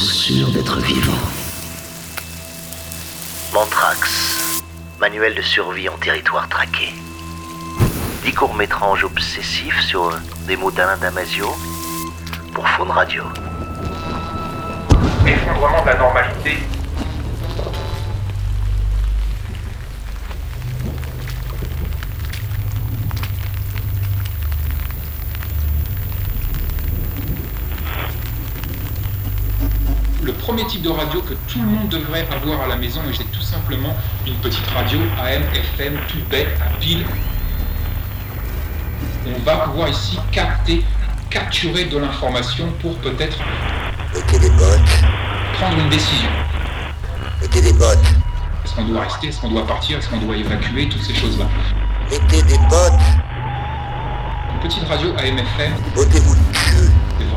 sûr d'être vivant. Mantrax, manuel de survie en territoire traqué. Dix courts-métrages obsessifs sur des mots d'Alain Damasio pour Faune Radio. Effondrement de la normalité. Premier type de radio que tout le monde devrait avoir à la maison, et c'est tout simplement une petite radio AM, FM, tout bête, à pile. On va pouvoir ici capter, capturer de l'information pour peut-être Mettez des bottes. prendre une décision. Mettez des bottes. Est-ce qu'on doit rester Est-ce qu'on doit partir Est-ce qu'on doit évacuer Toutes ces choses-là. Mettez des bottes. Une petite radio AM/FM, c'est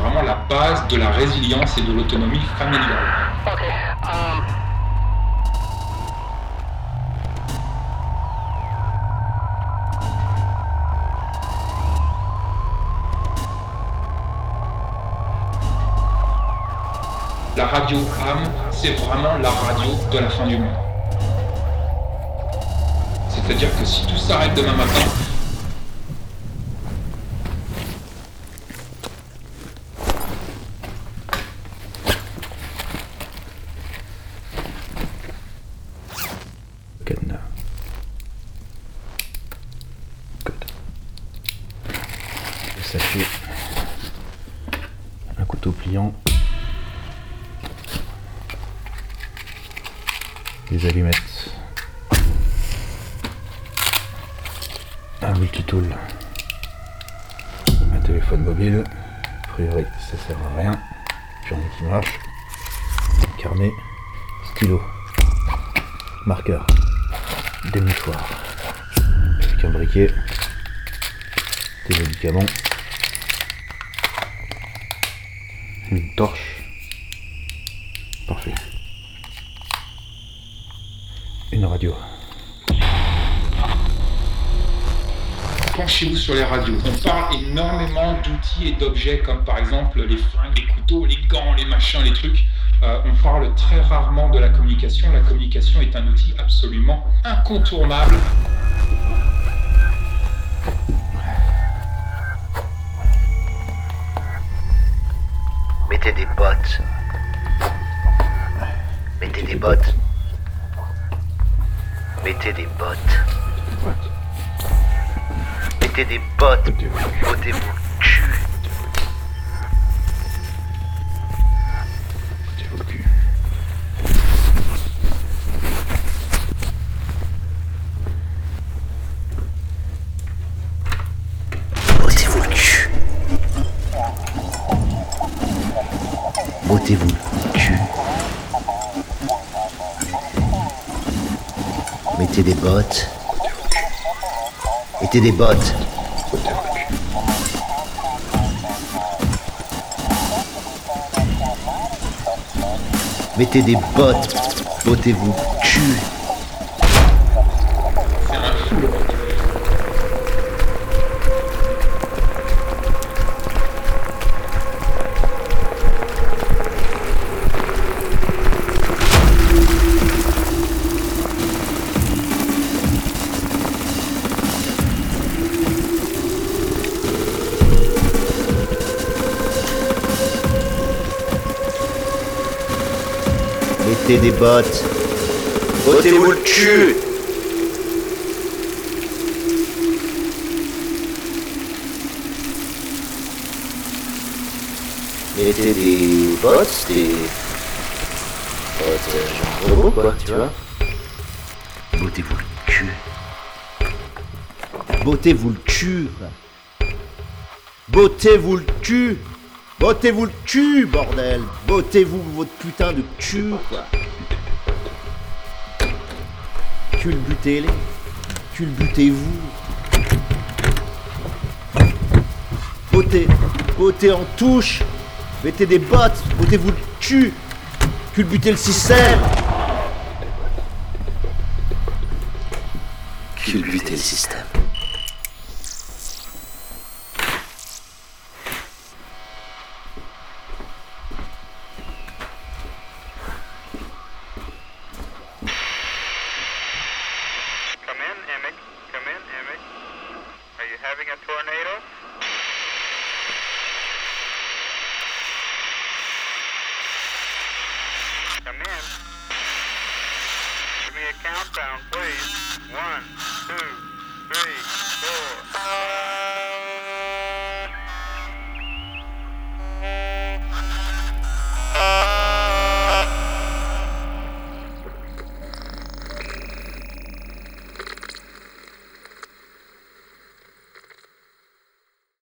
vraiment la base de la résilience et de l'autonomie familiale. La radio AM, c'est vraiment la radio de la fin du monde. C'est-à-dire que si tout s'arrête demain matin, Cadenas. Code. Le sachet. Un pliant. Des allumettes. Un multitool. Un téléphone mobile. A priori, ça sert à rien. J'en ai qui marche. Carnet. Stylo. Marqueur. Des mouchoirs. Un briquet. Des médicaments. Une torche. Parfait. Une radio. penchez-vous sur les radios. On parle énormément d'outils et d'objets comme par exemple les flingues, les couteaux, les gants, les machins, les trucs. Euh, on parle très rarement de la communication. La communication est un outil absolument incontournable. Bottes. Mettez des bottes. Mettez des bottes. Mettez des bottes. Bottez-vous cul. Mettez des bottes. Mettez des bottes. Mettez des bottes. Bottez-vous cul. Mettez des bottes. Bottez-vous le cul. Mettez des bottes, des bottes euh, genre robot, quoi, tu vois. Bottez-vous le cul. Bottez-vous le cul. Bottez-vous le cul. Bottez-vous le cul, bordel. Bottez-vous votre putain de cul, quoi. Culbutez-les. Culbutez-vous. Bottez Bottez en touche. Mettez des bottes Bottez-vous le cul. Culbutez le système. Culbutez le système you having a tornado? Come in. Give me a countdown, please. One, two, three, four.